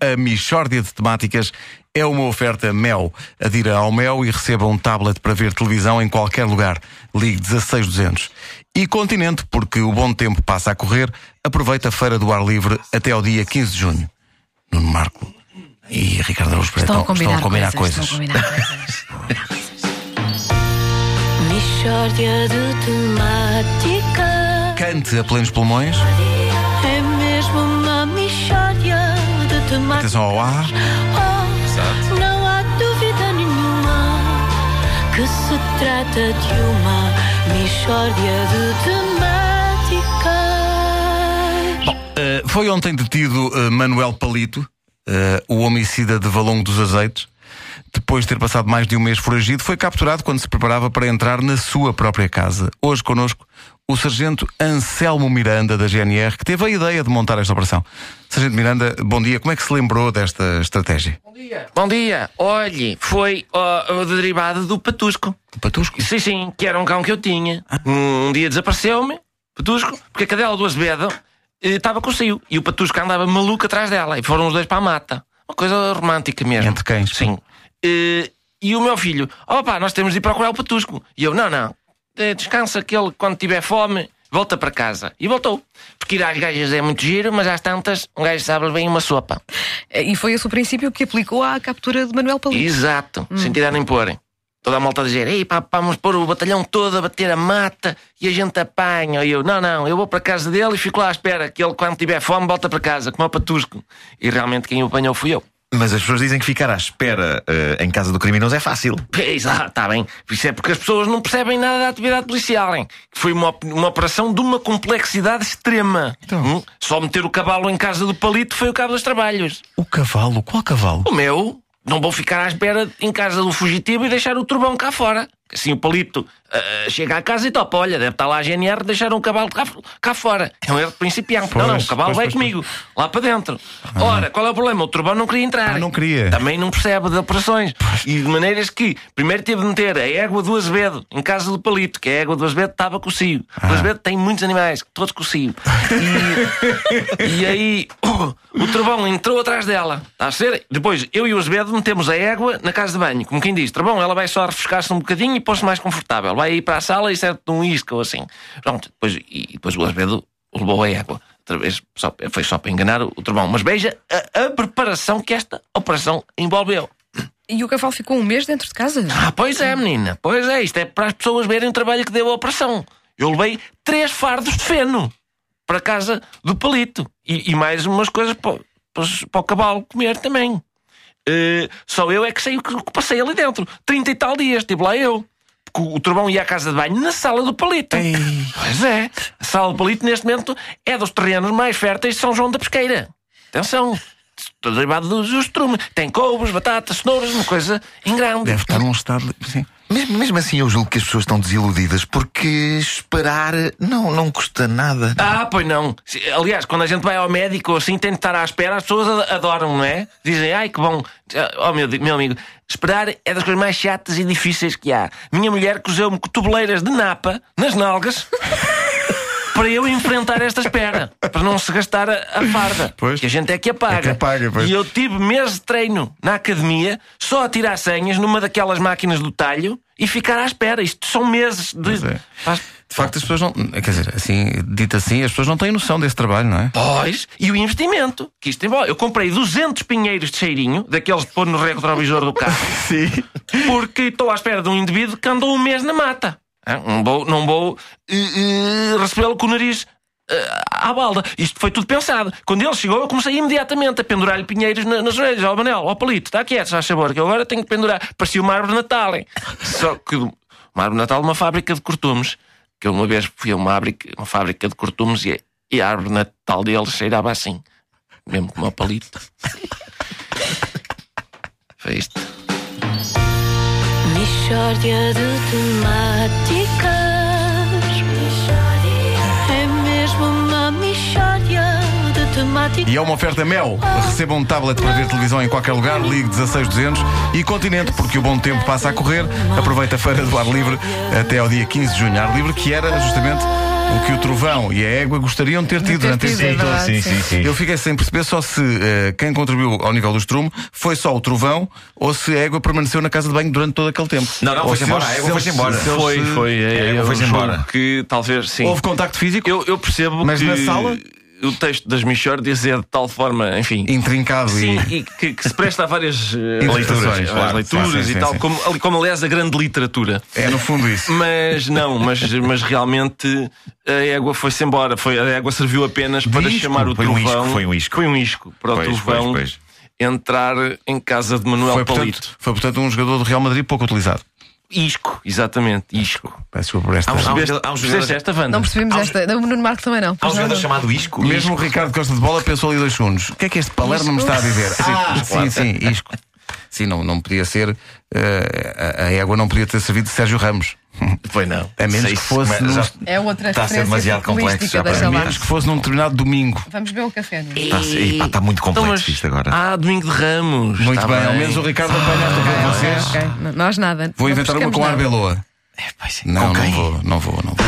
A Michórdia de Temáticas é uma oferta Mel. Adira ao Mel e receba um tablet para ver televisão em qualquer lugar. Ligue 16200. E Continente, porque o bom tempo passa a correr, aproveita a Feira do Ar Livre até ao dia 15 de junho. Nuno Marco e Ricardo Araújo Pereira Estão a combinar, estão a combinar coisas. coisas. Estão a combinar coisas. Mixórdia de temática Cante a plenos pulmões. Atenção ao ar. oh, Não há dúvida nenhuma Que se trata de uma mixórdia de temática Bom, eh, foi ontem detido eh, Manuel Palito, eh, o homicida de Valongo dos Azeites. Depois de ter passado mais de um mês foragido, foi capturado quando se preparava para entrar na sua própria casa. Hoje connosco o sargento Anselmo Miranda, da GNR, que teve a ideia de montar esta operação. Sargento Miranda, bom dia. Como é que se lembrou desta estratégia? Bom dia. Olhe, foi ó, derivado do Patusco. O Patusco? Sim, sim, que era um cão que eu tinha. Um dia desapareceu-me, Patusco, porque a cadela do Azevedo eh, estava com o cio. E o Patusco andava maluco atrás dela. E foram os dois para a mata. Uma coisa romântica mesmo. Entre cães. Sim. Eh, e o meu filho, opa, nós temos de ir procurar o Patusco. E eu, não, não. Eh, Descansa que ele, quando tiver fome, volta para casa. E voltou. Porque ir às gajas é muito giro, mas às tantas, um gajo sabe bem uma sopa. E foi esse o princípio que aplicou à captura de Manuel Palito. Exato, sem tirar nem pôr. Toda a malta a dizer, ei pá, pá, vamos pôr o batalhão todo a bater a mata e a gente apanha. E eu, não, não, eu vou para a casa dele e fico lá à espera que ele, quando tiver fome, volta para casa, como o patusco. E realmente quem o apanhou fui eu. Mas as pessoas dizem que ficar à espera eh, em casa do criminoso é fácil. Exato, está bem. Isso é porque as pessoas não percebem nada da atividade policial, hein? Foi uma, uma operação de uma complexidade extrema. Hum? Só meter o cavalo em casa do palito foi o cabo dos trabalhos. O cavalo? Qual cavalo? O meu, não vou ficar à espera em casa do fugitivo e deixar o turbão cá fora. Assim o palito ah, chega à casa e topa, olha, deve estar lá a GNR, deixar um cavalo cá, cá fora. É um erro de principiante. não, não, Pois, o cavalo pois, vai pois, comigo, lá para dentro. Ora, qual é o problema? O turbão não queria entrar. Ah, não queria. Também não percebe de operações. E de maneiras que, primeiro teve de meter a égua do Azevedo em casa do palito, que a égua do Azevedo estava com o cio. Ah. O Azevedo tem muitos animais, todos com o cio. E, e aí o trovão entrou atrás dela. Está a ser? Depois eu e o Azevedo metemos a égua na casa de banho. Como quem diz, trovão, ela vai só refrescar-se um bocadinho e pôr-se mais confortável. Vai aí para a sala e serve um isca ou assim. Pronto, depois, e depois o Azevedo levou a égua. Outra vez, só, foi só para enganar o, o trovão. Mas veja a, a preparação que esta operação envolveu. E o cavalo ficou um mês dentro de casa. Ah, pois é, menina. Pois é, isto é para as pessoas verem o trabalho que deu a operação. Eu levei três fardos de feno para casa do palito. E, e mais umas coisas para, para, para o cavalo comer também. Eh, só eu é que sei o que o que passei ali dentro. 30 e tal dias, estive lá eu. Porque o, o trovão ia à casa de banho na sala do palito. Pois é. A sala do palito, neste momento, é dos terrenos mais férteis de São João da Pesqueira. Atenção. Estou derivado dos estrumes. Tem couves, batatas, cenouras, uma coisa em grande. Deve estar num estado. Sim. Mesmo, mesmo assim, eu julgo que as pessoas estão desiludidas porque esperar não, não custa nada. Ah, pois não. Aliás, quando a gente vai ao médico assim, tem de estar à espera, as pessoas ad- adoram, não é? Dizem, ai que bom. Oh, meu, meu amigo, esperar é das coisas mais chatas e difíceis que há. Minha mulher cozeu-me cotoveleiras de napa nas nalgas. Para eu enfrentar esta espera, para não se gastar a, a farda. Pois. Que a gente é que apaga. É que apaga, pois. E eu tive meses de treino na academia, só a tirar senhas numa daquelas máquinas do talho e ficar à espera. Isto são meses de. É. Faz- De facto, as pessoas não. Quer dizer, assim, dito assim, as pessoas não têm noção desse trabalho, não é? Pois, e o investimento que isto envolve. Eu comprei 200 pinheiros de cheirinho, daqueles de pôr no retrovisor do carro, Sim. porque estou à espera de um indivíduo que andou um mês na mata. Ah, Não vou, não vou eh, eh, recebê-lo com o nariz eh, à balda. Isto foi tudo pensado. Quando ele chegou, eu comecei imediatamente a pendurar-lhe pinheiros na- nas orelhas. Ó, Manel, ó, Palito, está quieto, já sabor, que eu agora tenho que pendurar. Parecia uma árvore de Natal, hein? Só que uma árvore de Natal uma fábrica de cortumes. Que eu uma vez fui a uma fábrica, uma fábrica de cortumes e, e a árvore de Natal deles cheirava assim. Mesmo como o Palito. Foi isto. Mixórdia de temáticas É mesmo uma mixórdia de temáticas E é uma oferta Mel. Receba um tablet para ver televisão em qualquer lugar, ligue 16200 e Continente, porque o bom tempo passa a correr. Aproveita a feira do ar livre até ao dia 15 de junho. Ar livre que era justamente O que o trovão e a égua gostariam de ter tido durante esse tempo todo. sim, sim, sim. Eu fiquei sem perceber só se eh, quem contribuiu ao nível do estrume foi só o trovão ou se a égua permaneceu na casa de banho durante todo aquele tempo. Não, não, Ou foi-se se embora, eles- a égua se foi-se eles- embora. se eles Foi, foi. É, É, eu foi-se julgo embora. Que talvez sim. Houve contacto físico? Eu, eu percebo Mas que na sala? O texto das Michórdias é de tal forma, enfim. Intrincado Sim, e. e que, que se presta a várias eh, leituras, claro. leituras Sim, sim, e sim, tal, sim. Como, como aliás a grande literatura. É no fundo isso. Mas não, mas, mas realmente a égua foi-se embora. Foi, a égua serviu apenas para chamar o Foi um trovão. isco, foi um isco. Foi um isco para Pois, o trovão pois, pois. entrar em casa de Manuel Foi Palito. portanto, foi, portanto, um jogador do Real Madrid pouco utilizado. Isco, exatamente, isco. Peço desculpa por esta. Há um- há Percebeste, há um jogador- esta, Wanda? Não percebemos Há um- esta. O Nuno Marco também não. Há um jogador não. chamado Isco. Mesmo o Ricardo Costa de Bola pensou ali dois segundos. O que é que este Palermo me está a dizer? Ah, sim, sim, isco. Sim, não, não podia ser. eh, a, a égua não podia ter servido de Sérgio Ramos. Foi não. A menos Sei que se- fosse. num- já- É outra Está a ser demasiado complexo já para mim. menos que fosse num determinado domingo. Vamos beber um café. Está a está muito Então, complexo mas- isto agora. Ah, domingo de Ramos. Muito Está bem, ao menos o Ricardo apanha esta para vocês. Ok, n- Nós nada. Vou Não inventar uma com nada. arbeloa. É- Não, com não quem? vou, não vou, não vou.